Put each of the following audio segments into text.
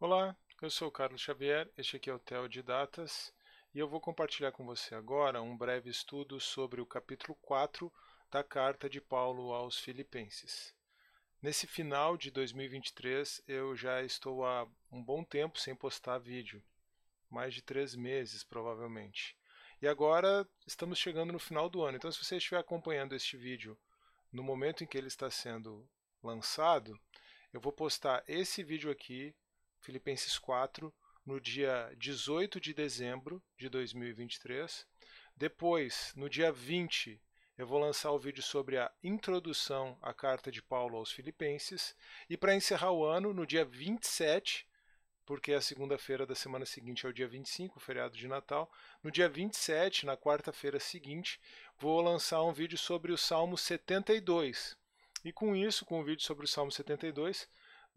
Olá, eu sou o Carlos Xavier, este aqui é o Theo de Datas e eu vou compartilhar com você agora um breve estudo sobre o capítulo 4 da carta de Paulo aos Filipenses. Nesse final de 2023 eu já estou há um bom tempo sem postar vídeo, mais de três meses provavelmente. E agora estamos chegando no final do ano, então se você estiver acompanhando este vídeo no momento em que ele está sendo lançado, eu vou postar esse vídeo aqui Filipenses 4, no dia 18 de dezembro de 2023. Depois, no dia 20, eu vou lançar o vídeo sobre a introdução à carta de Paulo aos Filipenses. E para encerrar o ano, no dia 27, porque a segunda-feira da semana seguinte é o dia 25, o feriado de Natal. No dia 27, na quarta-feira seguinte, vou lançar um vídeo sobre o Salmo 72. E com isso, com o vídeo sobre o Salmo 72,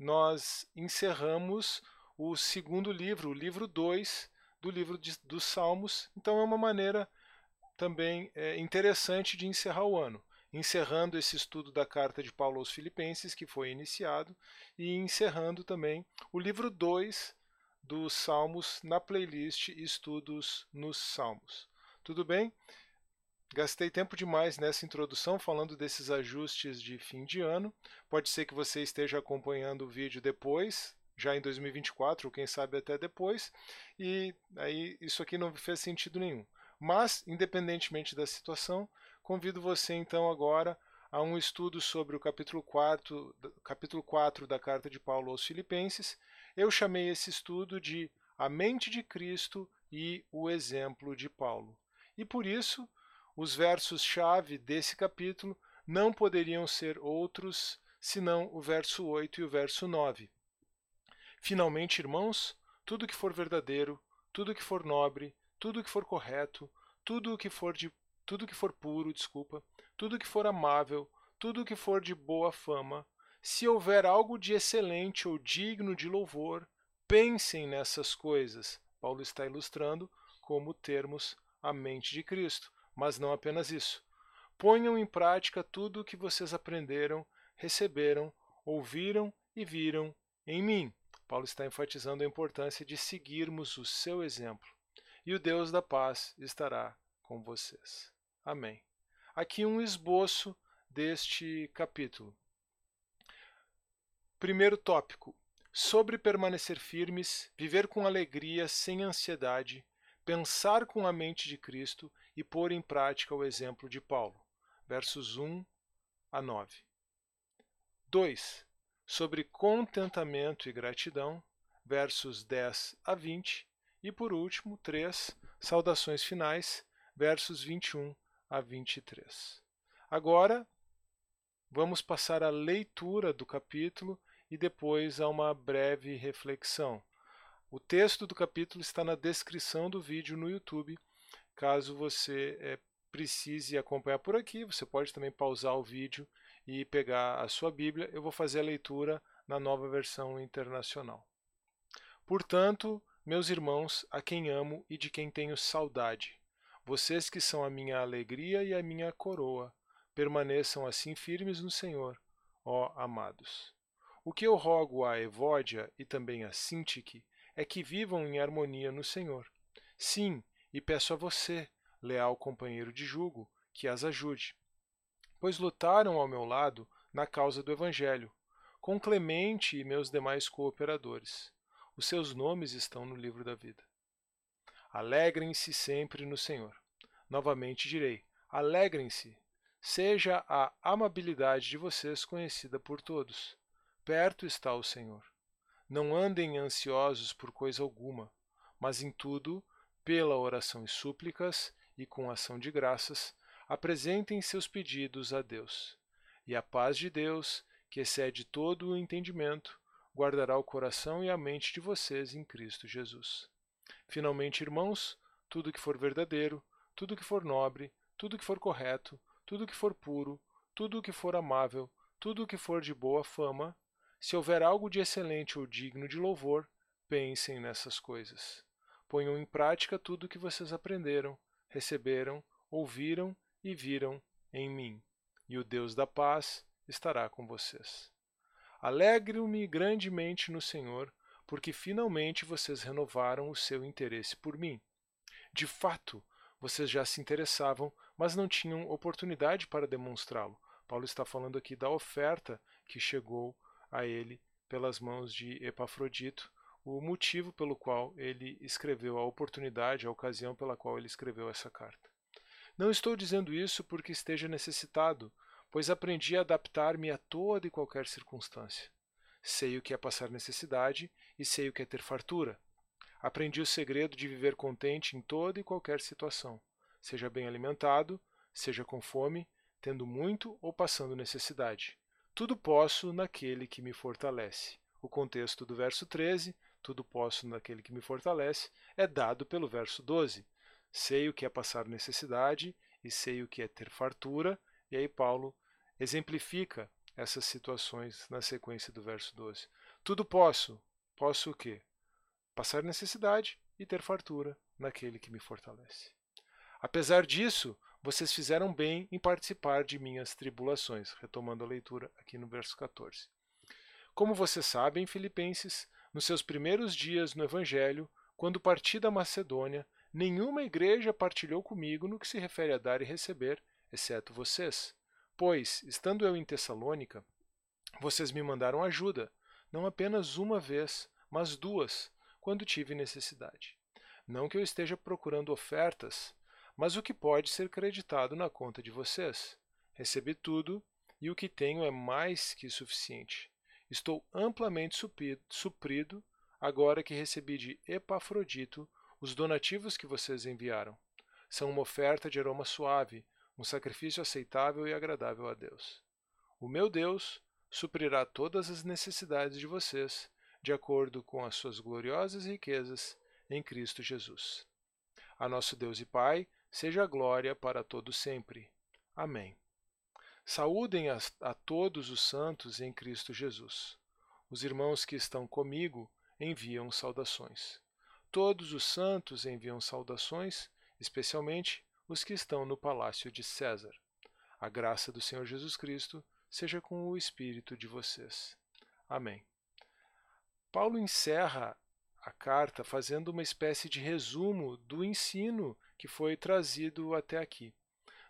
nós encerramos o segundo livro, o livro 2 do livro de, dos Salmos. Então é uma maneira também é, interessante de encerrar o ano. Encerrando esse estudo da carta de Paulo aos Filipenses, que foi iniciado, e encerrando também o livro 2 dos Salmos na playlist Estudos nos Salmos. Tudo bem? Gastei tempo demais nessa introdução falando desses ajustes de fim de ano. Pode ser que você esteja acompanhando o vídeo depois, já em 2024, ou quem sabe até depois, e aí isso aqui não fez sentido nenhum. Mas, independentemente da situação, convido você então agora a um estudo sobre o capítulo 4, capítulo 4 da carta de Paulo aos Filipenses. Eu chamei esse estudo de A Mente de Cristo e o Exemplo de Paulo. E por isso, os versos-chave desse capítulo não poderiam ser outros senão o verso 8 e o verso 9. Finalmente, irmãos, tudo que for verdadeiro, tudo que for nobre, tudo que for correto, tudo que for de tudo que for puro, desculpa, tudo que for amável, tudo que for de boa fama, se houver algo de excelente ou digno de louvor, pensem nessas coisas. Paulo está ilustrando como termos a mente de Cristo. Mas não apenas isso. Ponham em prática tudo o que vocês aprenderam, receberam, ouviram e viram em mim. Paulo está enfatizando a importância de seguirmos o seu exemplo. E o Deus da paz estará com vocês. Amém. Aqui um esboço deste capítulo. Primeiro tópico: sobre permanecer firmes, viver com alegria, sem ansiedade, pensar com a mente de Cristo e pôr em prática o exemplo de Paulo. Versos 1 a 9. 2. Sobre contentamento e gratidão, versos 10 a 20. E por último, 3. Saudações finais, versos 21 a 23. Agora, vamos passar à leitura do capítulo e depois a uma breve reflexão. O texto do capítulo está na descrição do vídeo no YouTube. Caso você é, precise acompanhar por aqui, você pode também pausar o vídeo e pegar a sua Bíblia. Eu vou fazer a leitura na nova versão internacional. Portanto, meus irmãos, a quem amo e de quem tenho saudade, vocês que são a minha alegria e a minha coroa, permaneçam assim firmes no Senhor, ó amados. O que eu rogo a Evódia e também a Sintique é que vivam em harmonia no Senhor. Sim, e peço a você, leal companheiro de jugo, que as ajude. Pois lutaram ao meu lado na causa do Evangelho, com Clemente e meus demais cooperadores. Os seus nomes estão no livro da vida. Alegrem-se sempre no Senhor. Novamente direi: alegrem-se. Seja a amabilidade de vocês conhecida por todos. Perto está o Senhor. Não andem ansiosos por coisa alguma, mas em tudo, pela oração e súplicas e com ação de graças, apresentem seus pedidos a Deus. E a paz de Deus, que excede todo o entendimento, guardará o coração e a mente de vocês em Cristo Jesus. Finalmente, irmãos, tudo que for verdadeiro, tudo que for nobre, tudo que for correto, tudo que for puro, tudo que for amável, tudo que for de boa fama, se houver algo de excelente ou digno de louvor, pensem nessas coisas. Ponham em prática tudo o que vocês aprenderam, receberam, ouviram e viram em mim, e o Deus da paz estará com vocês. Alegro-me grandemente no Senhor, porque finalmente vocês renovaram o seu interesse por mim. De fato, vocês já se interessavam, mas não tinham oportunidade para demonstrá-lo. Paulo está falando aqui da oferta que chegou a ele pelas mãos de Epafrodito, o motivo pelo qual ele escreveu, a oportunidade, a ocasião pela qual ele escreveu essa carta. Não estou dizendo isso porque esteja necessitado, pois aprendi a adaptar-me a toda e qualquer circunstância. Sei o que é passar necessidade e sei o que é ter fartura. Aprendi o segredo de viver contente em toda e qualquer situação, seja bem alimentado, seja com fome, tendo muito ou passando necessidade. Tudo posso naquele que me fortalece. O contexto do verso 13, tudo posso naquele que me fortalece, é dado pelo verso 12. Sei o que é passar necessidade e sei o que é ter fartura, e aí Paulo exemplifica essas situações na sequência do verso 12. Tudo posso. Posso o quê? passar necessidade e ter fartura naquele que me fortalece. Apesar disso, vocês fizeram bem em participar de minhas tribulações, retomando a leitura aqui no verso 14. Como vocês sabem, Filipenses, nos seus primeiros dias no Evangelho, quando parti da Macedônia, nenhuma igreja partilhou comigo no que se refere a dar e receber, exceto vocês. Pois, estando eu em Tessalônica, vocês me mandaram ajuda, não apenas uma vez, mas duas, quando tive necessidade. Não que eu esteja procurando ofertas, mas o que pode ser creditado na conta de vocês. Recebi tudo e o que tenho é mais que suficiente. Estou amplamente suprido agora que recebi de Epafrodito os donativos que vocês enviaram. São uma oferta de aroma suave, um sacrifício aceitável e agradável a Deus. O meu Deus suprirá todas as necessidades de vocês de acordo com as suas gloriosas riquezas em Cristo Jesus. A nosso Deus e Pai, seja glória para todo sempre. Amém. Saúdem a, a todos os santos em Cristo Jesus. Os irmãos que estão comigo enviam saudações. Todos os santos enviam saudações, especialmente os que estão no palácio de César. A graça do Senhor Jesus Cristo seja com o espírito de vocês. Amém. Paulo encerra a carta fazendo uma espécie de resumo do ensino que foi trazido até aqui.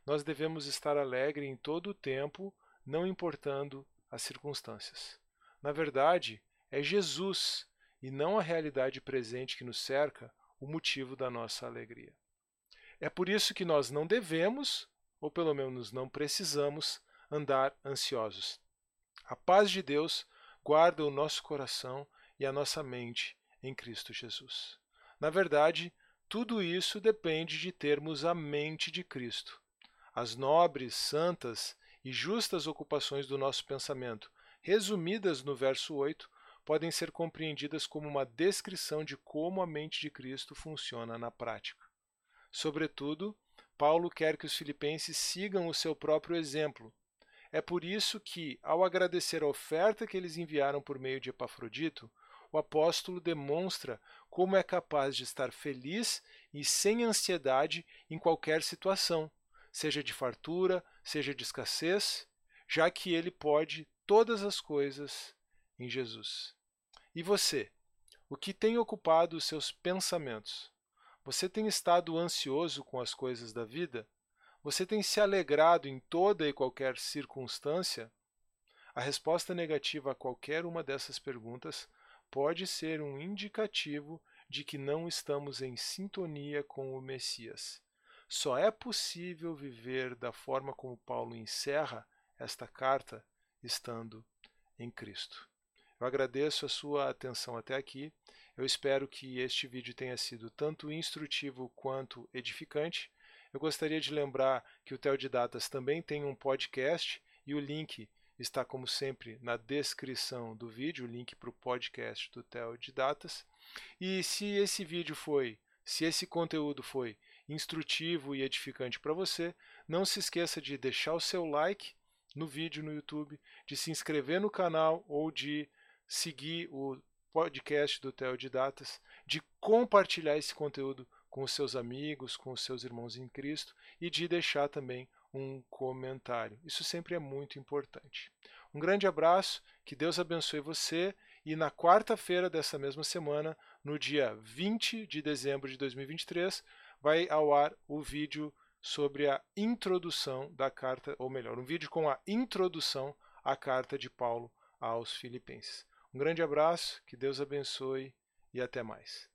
Nós devemos estar alegre em todo o tempo, não importando as circunstâncias. Na verdade, é Jesus e não a realidade presente que nos cerca o motivo da nossa alegria. É por isso que nós não devemos, ou pelo menos não precisamos, andar ansiosos. A paz de Deus guarda o nosso coração e a nossa mente em Cristo Jesus. Na verdade, tudo isso depende de termos a mente de Cristo. As nobres, santas e justas ocupações do nosso pensamento, resumidas no verso 8, podem ser compreendidas como uma descrição de como a mente de Cristo funciona na prática. Sobretudo, Paulo quer que os filipenses sigam o seu próprio exemplo. É por isso que, ao agradecer a oferta que eles enviaram por meio de Epafrodito, o apóstolo demonstra como é capaz de estar feliz e sem ansiedade em qualquer situação, seja de fartura, seja de escassez, já que ele pode todas as coisas em Jesus. E você? O que tem ocupado os seus pensamentos? Você tem estado ansioso com as coisas da vida? Você tem se alegrado em toda e qualquer circunstância? A resposta negativa a qualquer uma dessas perguntas pode ser um indicativo de que não estamos em sintonia com o Messias. Só é possível viver da forma como Paulo encerra esta carta estando em Cristo. Eu agradeço a sua atenção até aqui. Eu espero que este vídeo tenha sido tanto instrutivo quanto edificante. Eu gostaria de lembrar que o Teodidatas também tem um podcast e o link está, como sempre, na descrição do vídeo, o link para o podcast do Theo de Datas. E se esse vídeo foi, se esse conteúdo foi instrutivo e edificante para você, não se esqueça de deixar o seu like no vídeo no YouTube, de se inscrever no canal ou de seguir o podcast do Theo de Datas, de compartilhar esse conteúdo com os seus amigos, com os seus irmãos em Cristo e de deixar também um comentário. Isso sempre é muito importante. Um grande abraço, que Deus abençoe você e na quarta-feira dessa mesma semana, no dia 20 de dezembro de 2023, vai ao ar o vídeo sobre a introdução da carta, ou melhor, um vídeo com a introdução à carta de Paulo aos Filipenses. Um grande abraço, que Deus abençoe e até mais.